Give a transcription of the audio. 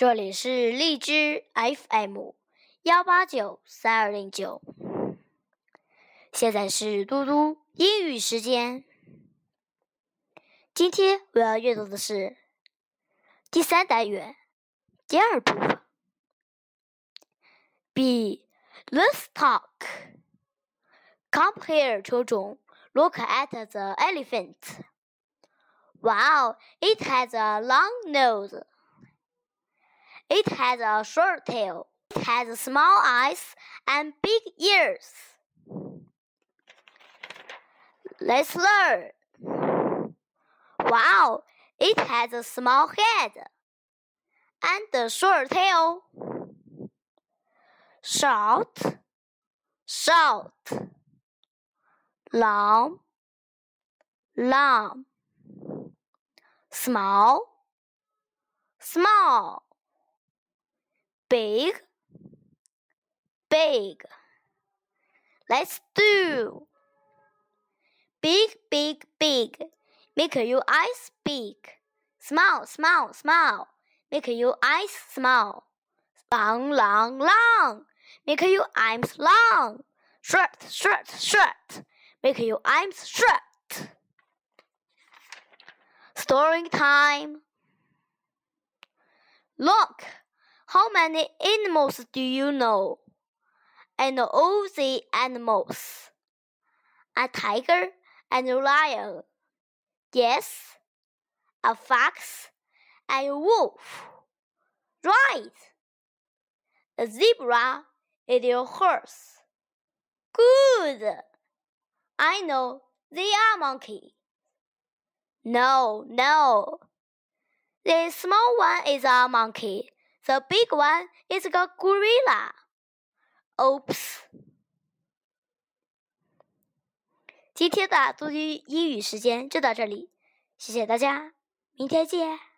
这里是荔枝 FM 幺八九三二零九，现在是嘟嘟英语时间。今天我要阅读的是第三单元第二部分。B. Let's talk. Come here, children. Look at the elephant. Wow, it has a long nose. It has a short tail. It has small eyes and big ears. Let's learn. Wow, it has a small head and a short tail. Short, short. Long, long. Small, small. Big, big. Let's do. Big, big, big. Make your eyes big. Small, small, small. Make your eyes small. Long, long, long. Make your arms long. Short, short, short. Make your arms short. Story time. Look, how many animals do you know? I know all the animals. A tiger and a lion. Yes, a fox and a wolf. Right. A zebra is a horse. Good. I know they are monkey. No, no. The small one is a monkey. The big one is a gorilla. Oops. 今天的多句英语时间就到这里，谢谢大家，明天见。